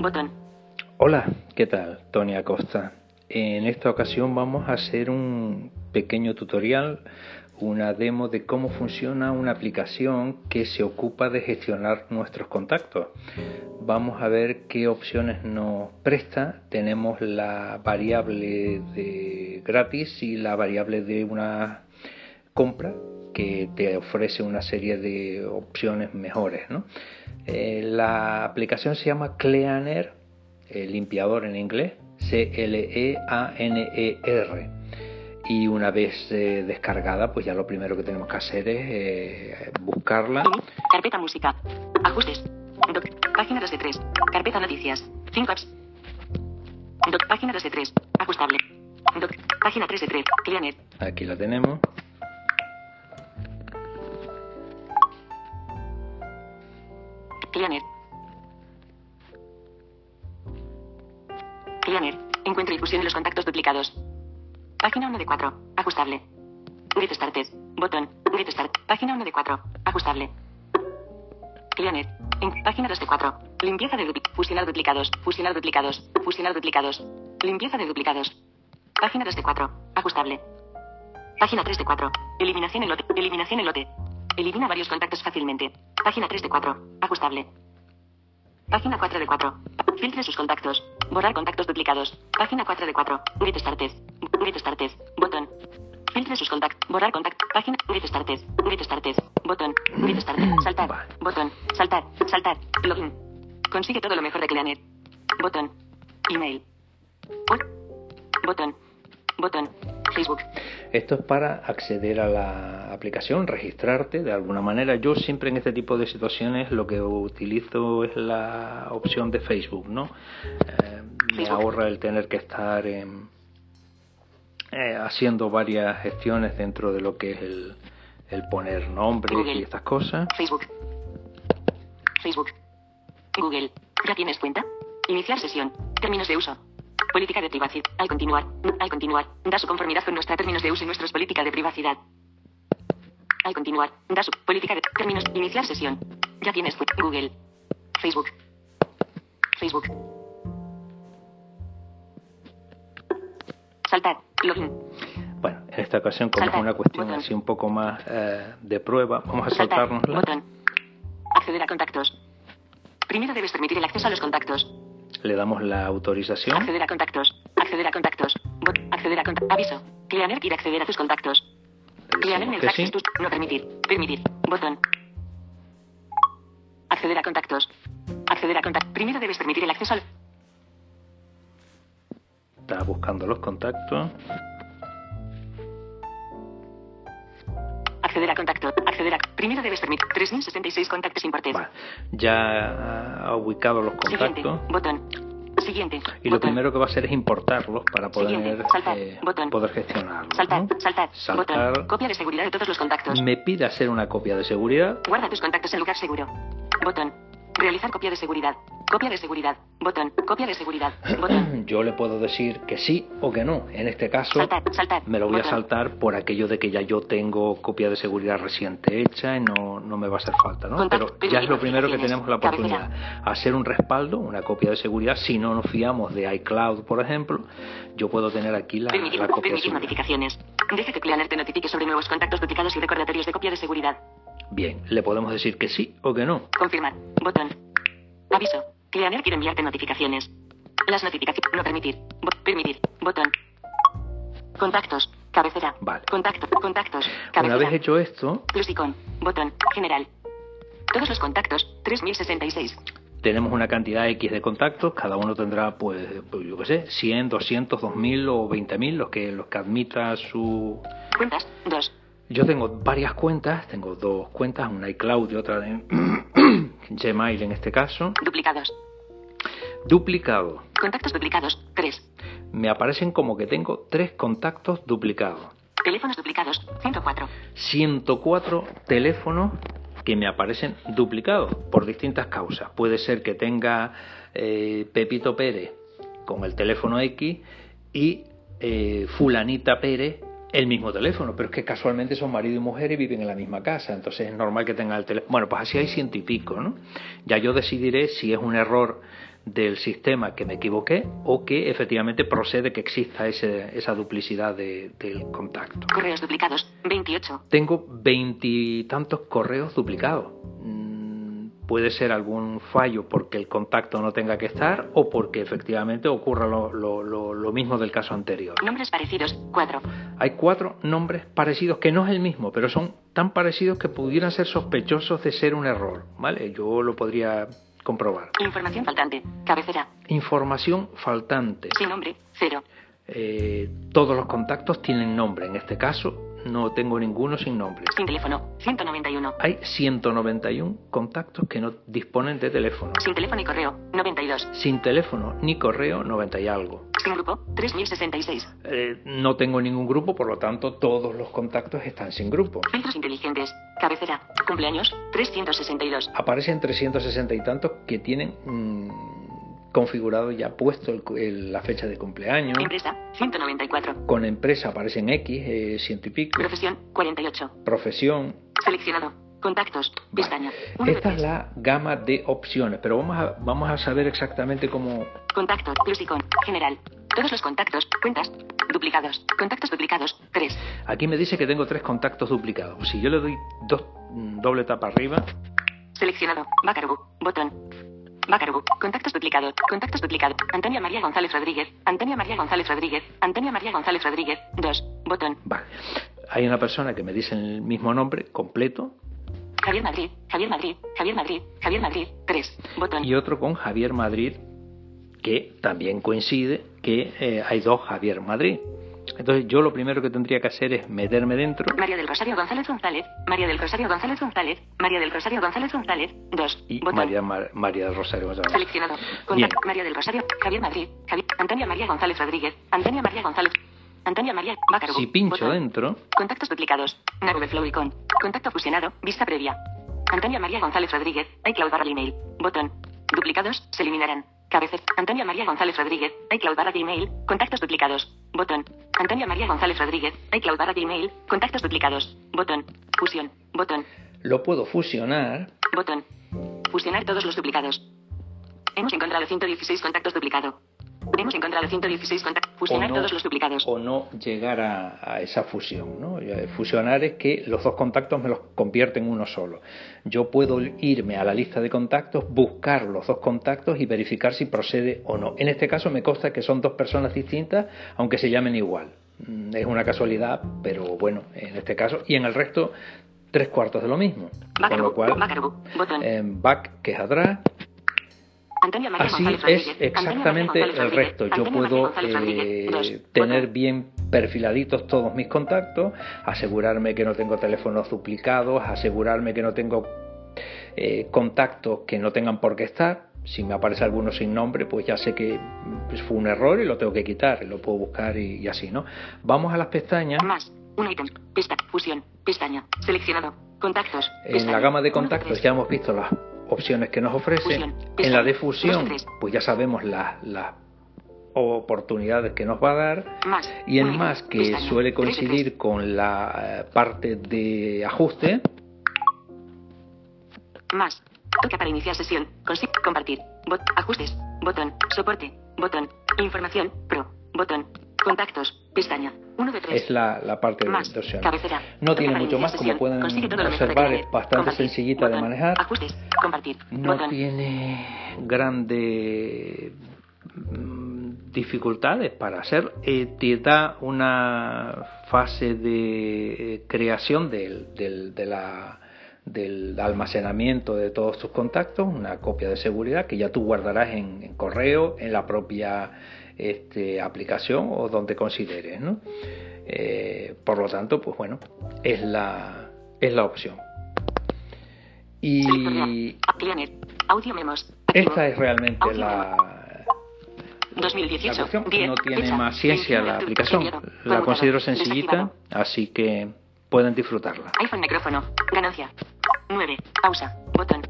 Botón. Hola, ¿qué tal? Tony Acosta. En esta ocasión vamos a hacer un pequeño tutorial, una demo de cómo funciona una aplicación que se ocupa de gestionar nuestros contactos. Vamos a ver qué opciones nos presta. Tenemos la variable de gratis y la variable de una compra que te ofrece una serie de opciones mejores. ¿no? Eh, la aplicación se llama Cleaner, el limpiador en inglés, C-L-E-A-N-E-R. Y una vez eh, descargada, pues ya lo primero que tenemos que hacer es eh, buscarla. Carpeta música. Ajustes. Doc. Página 2 de 3. Carpeta noticias. 5 apps. Doc. Página 2 de 3. Ajustable. Doc. Página 3 de 3. Cleaner. Aquí la tenemos. Cleaner. Cleaner. Encuentra y fusione los contactos duplicados. Página 1 de 4. Ajustable. Get Started. Botón. Get Start. Página 1 de 4. Ajustable. Cleaner. En página 2 de 4. Limpieza de duplicados. Fusionar duplicados. Fusionar duplicados. Fusionar duplicados. Limpieza de duplicados. Página 2 de 4. Ajustable. Página 3 de 4. Eliminación en lote. Eliminación en lote. Elimina varios contactos fácilmente. Página 3 de 4. Ajustable. Página 4 de 4. Filtre sus contactos. Borrar contactos duplicados. Página 4 de 4. Get Started. Get Started. Botón. Filtre sus contactos. Borrar contactos. Página. Get Started. Get Started. Botón. Get Started. Saltar. Botón. Saltar. Saltar. Login. Consigue todo lo mejor de Cleaner. Botón. Email. Botón. Botón. Facebook. Esto es para acceder a la aplicación, registrarte de alguna manera. Yo siempre en este tipo de situaciones lo que utilizo es la opción de Facebook, ¿no? Eh, me ahorra el tener que estar eh, haciendo varias gestiones dentro de lo que es el, el poner nombres Google. y estas cosas. Facebook. Facebook. Google. ¿Ya tienes cuenta? Iniciar sesión. Términos de uso. Política de privacidad. Al continuar. Al continuar. Da su conformidad con nuestra términos de uso y nuestros política de privacidad. Al continuar. Da su política de términos. Iniciar sesión. Ya tienes. Google. Facebook. Facebook. Saltar. Login. Bueno, en esta ocasión, como es una cuestión Botón. así un poco más eh, de prueba, vamos a Saltar. saltárnosla. Botón. Acceder a contactos. Primero debes permitir el acceso a los contactos. Le damos la autorización. Acceder a contactos. Acceder a contactos. Acceder a contactos. Aviso. Cleaner quiere acceder a tus contactos. Cleaner mensajes sí. tus. No permitir. Permitir. Botón. Acceder a contactos. Acceder a contactos. Primero debes permitir el acceso al. Está buscando los contactos. Acceder a contactos. Acceder a. Primero debes permitir. 3066 contactos importes. Ya ha ubicado los Siguiente. contactos. Botón. Siguiente. Y lo Botón. primero que va a hacer es importarlos para poder, Siguiente. Saltar. eh, Botón. poder gestionarlos. Saltar. ¿no? Saltar. Saltar. Botón. Copia de seguridad de todos los contactos. Me pide hacer una copia de seguridad. Guarda tus contactos en lugar seguro. Botón. Realizar copia de seguridad. Copia de seguridad. Botón. Copia de seguridad. Botón. Yo le puedo decir que sí o que no. En este caso, Saltar. Saltar. me lo voy a saltar por aquello de que ya yo tengo copia de seguridad reciente hecha y no, no me va a hacer falta, ¿no? Contacto, Pero ya es lo primero que tenemos la oportunidad. Hacer un respaldo, una copia de seguridad. Si no nos fiamos de iCloud, por ejemplo, yo puedo tener aquí la, Permitir, la copia de permitir notificaciones. Deja que Cleaner te notifique sobre nuevos contactos duplicados y recordatorios de copia de seguridad. Bien, le podemos decir que sí o que no. Confirmar. Botón. Aviso. Cleaner quiere enviarte notificaciones. Las notificaciones. No permitir. Bo- permitir. Botón. Contactos. Cabecera. Vale. Contacto. Contactos. Una Cabecera. vez hecho esto, Plus icon. Botón. General. Todos los contactos. 3066. tenemos una cantidad X de contactos, cada uno tendrá, pues, pues, yo qué sé, 100, 200, 2000 o 20000, los que, los que admita su... Cuentas. 2. Yo tengo varias cuentas, tengo dos cuentas, una iCloud y otra de Gmail en este caso. Duplicados. Duplicado. Contactos duplicados. 3. Me aparecen como que tengo tres contactos duplicados. Teléfonos duplicados. 104. 104 teléfonos que me aparecen duplicados por distintas causas. Puede ser que tenga eh, Pepito Pérez con el teléfono X y eh, Fulanita Pérez el mismo teléfono, pero es que casualmente son marido y mujer y viven en la misma casa, entonces es normal que tengan el teléfono. Bueno, pues así hay ciento y pico, ¿no? Ya yo decidiré si es un error del sistema que me equivoqué o que efectivamente procede que exista ese, esa duplicidad de, del contacto. Correos duplicados, 28. Tengo veintitantos correos duplicados. Puede ser algún fallo porque el contacto no tenga que estar o porque efectivamente ocurra lo, lo- lo- lo mismo del caso anterior. Nombres parecidos, 4. Hay cuatro nombres parecidos que no es el mismo, pero son tan parecidos que pudieran ser sospechosos de ser un error. ¿Vale? Yo lo podría comprobar. Información faltante. Cabecera. Información faltante. Sin nombre, 0. Eh, todos los contactos tienen nombre. En este caso, no tengo ninguno sin nombre. Sin teléfono, 191. Hay 191 contactos que no disponen de teléfono. Sin teléfono y correo, 92. Sin teléfono ni correo, 90 y algo. Sin grupo, 3066. Eh, no tengo ningún grupo, por lo tanto, todos los contactos están sin grupo. Filtros inteligentes. Cabecera. Cumpleaños, 362. Aparecen 360 y tantos que tienen mm, configurado ya puesto el- el- la fecha de cumpleaños. Empresa, 194. Con empresa aparecen X, eh, ciento y pico. Profesión, 48. Profesión. Seleccionado. Contactos. Pestaña. Esta es tres. la gama de opciones, pero vamos a, vamos a saber exactamente cómo... Contacto. Plus icon. General. Todos los contactos. Cuentas. Duplicados. Contactos duplicados. 3. Aquí me dice que tengo tres contactos duplicados. Si yo le doy dos, mm, doble tapa arriba, Seleccionado. Bacarbu. Botón. Bacarbu. Contactos duplicados. Contactos duplicados. Antonia María González Rodríguez. Antonia María González Rodríguez. Antonia María González Rodríguez. 2. Botón. vale. Hay una persona que me dice el mismo nombre completo Javier Madrid. Javier Madrid. Javier Madrid. Javier Madrid. 3. Botón. y otro con Javier Madrid, que también coincide que eh, hay dos Javier Madrid. Entonces yo lo primero que tendría que hacer es meterme dentro María del Rosario González González. María del Rosario González González. María del Rosario González González. 2. y Botón. María, Mar- María del Rosario González. Seleccionado. Contacto. María del Rosario. Javier Madrid. Javier. Antonia María González Rodríguez. Antonia María González. Antonia María. Bacarbu. Si pincho Botón. dentro, Contactos duplicados. Nave Flow icon. Contacto fusionado. Vista previa. Antonia María González Rodríguez. iCloud barra Gmail. Botón. Duplicados. Se eliminarán. Cabecera. Antonia María González Rodríguez. iCloud barra Gmail. Contactos duplicados. Botón. Antonia María González Rodríguez. iCloud barra Gmail. Contactos duplicados. Botón. Fusión. Botón. lo puedo fusionar Botón. Fusionar todos los duplicados. Hemos encontrado 116 contactos duplicados. Hemos encontrado 116 contactos. Fusionar o no, todos los duplicados. o no llegar a, a esa fusión. ¿no? Ya, Fusionar es que los dos contactos me los convierte en uno solo. Yo puedo irme a la lista de contactos, buscar los dos contactos y verificar si procede o no. En este caso me consta que son dos personas distintas, aunque se llamen igual. Mm, Es una casualidad, pero bueno, en este caso. Y en el resto, tres cuartos de lo mismo. Con lo cual. Botón. en back, que es atrás, Así es exactamente el resto. Yo puedo eh, tener bien perfiladitos todos mis contactos, asegurarme que no tengo teléfonos duplicados, asegurarme que no tengo eh, contactos que no tengan por qué estar. Si me aparece alguno sin nombre, pues ya sé que pues, fue un error y lo tengo que quitar, lo puedo buscar y, y así, ¿no? Vamos a las pestañas. Más. Un ítem. Pesta. Fusión. Pestaña. Seleccionado. Contactos. En Pestaña. la gama de contactos ya hemos visto las opciones que nos ofrece. Fusión. En la de Dos fusión, de tres. pues ya sabemos las, las oportunidades que nos va a dar. Más. Y en más, que Pestaña. suele coincidir con la eh, parte de ajuste, Más. Toca para iniciar sesión. Consi compartir. Bot ajustes. Botón. Soporte. Botón. Información. Pro. Botón. Contactos. Pestaña. Uno de tres. es la, la parte de Más. opciones. Cabecera. No tiene mucho más, como pueden observar, es bastante Compartir. sencillita de manejar. Ajustes. Compartir. No Botón. tiene grandes mm, dificultades para hacer. Eh, te da una fase de eh, creación del, del, de la, del almacenamiento de todos tus contactos, una copia de seguridad que ya tú guardarás en, en correo, en la propia este, aplicación o donde consideres. ¿no? Eh, por lo tanto, pues bueno, es la, es la opción. Y esta es realmente la, 2018. la cuestión. 10, No tiene más ciencia 21 de la aplicación. La considero sencillita, así que pueden disfrutarla. iPhone micrófono. Ganancia. 9. Pausa. Botón.